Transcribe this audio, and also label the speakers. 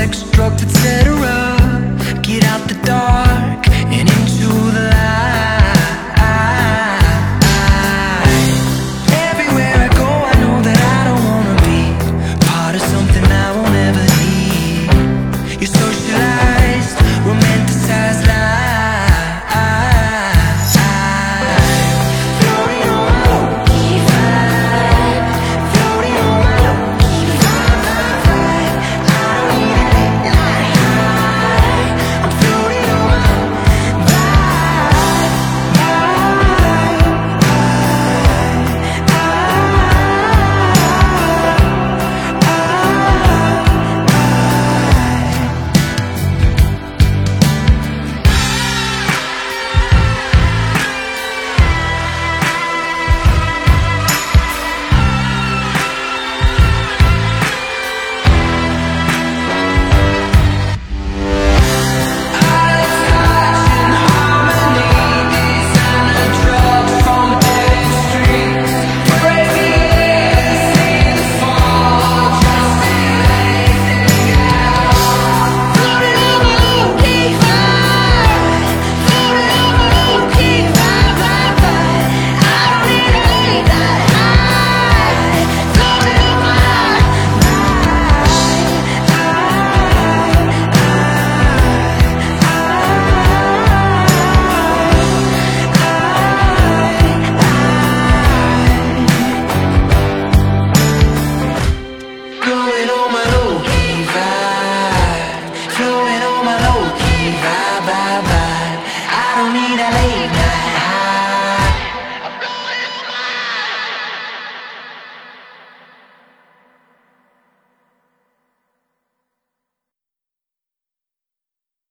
Speaker 1: sex, drugs, etc.